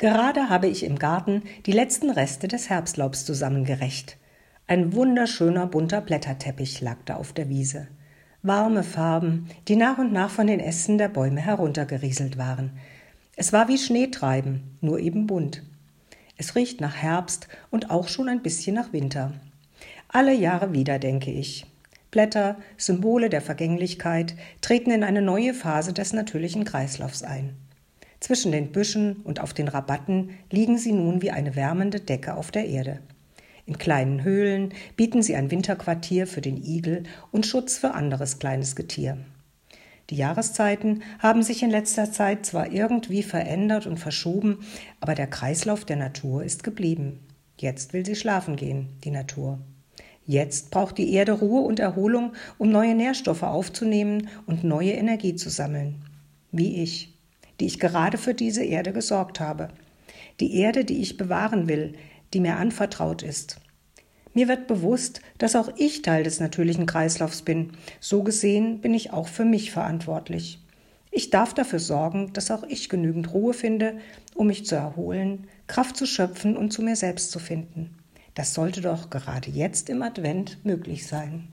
Gerade habe ich im Garten die letzten Reste des Herbstlaubs zusammengerecht. Ein wunderschöner bunter Blätterteppich lag da auf der Wiese. Warme Farben, die nach und nach von den Ästen der Bäume heruntergerieselt waren. Es war wie Schneetreiben, nur eben bunt. Es riecht nach Herbst und auch schon ein bisschen nach Winter. Alle Jahre wieder, denke ich. Blätter, Symbole der Vergänglichkeit, treten in eine neue Phase des natürlichen Kreislaufs ein. Zwischen den Büschen und auf den Rabatten liegen sie nun wie eine wärmende Decke auf der Erde. In kleinen Höhlen bieten sie ein Winterquartier für den Igel und Schutz für anderes kleines Getier. Die Jahreszeiten haben sich in letzter Zeit zwar irgendwie verändert und verschoben, aber der Kreislauf der Natur ist geblieben. Jetzt will sie schlafen gehen, die Natur. Jetzt braucht die Erde Ruhe und Erholung, um neue Nährstoffe aufzunehmen und neue Energie zu sammeln. Wie ich die ich gerade für diese Erde gesorgt habe. Die Erde, die ich bewahren will, die mir anvertraut ist. Mir wird bewusst, dass auch ich Teil des natürlichen Kreislaufs bin. So gesehen bin ich auch für mich verantwortlich. Ich darf dafür sorgen, dass auch ich genügend Ruhe finde, um mich zu erholen, Kraft zu schöpfen und zu mir selbst zu finden. Das sollte doch gerade jetzt im Advent möglich sein.